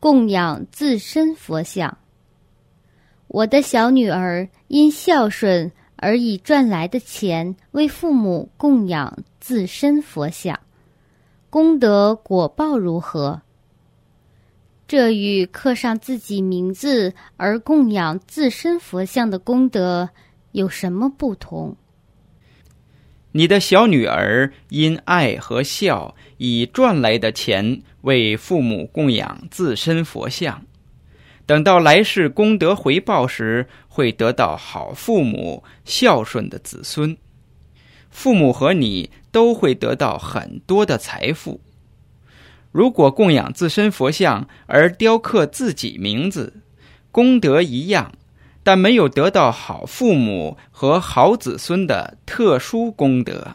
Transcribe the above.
供养自身佛像。我的小女儿因孝顺而以赚来的钱为父母供养自身佛像，功德果报如何？这与刻上自己名字而供养自身佛像的功德有什么不同？你的小女儿因爱和孝，以赚来的钱为父母供养自身佛像。等到来世功德回报时，会得到好父母、孝顺的子孙，父母和你都会得到很多的财富。如果供养自身佛像而雕刻自己名字，功德一样，但没有得到好父母和好子孙的特殊功德。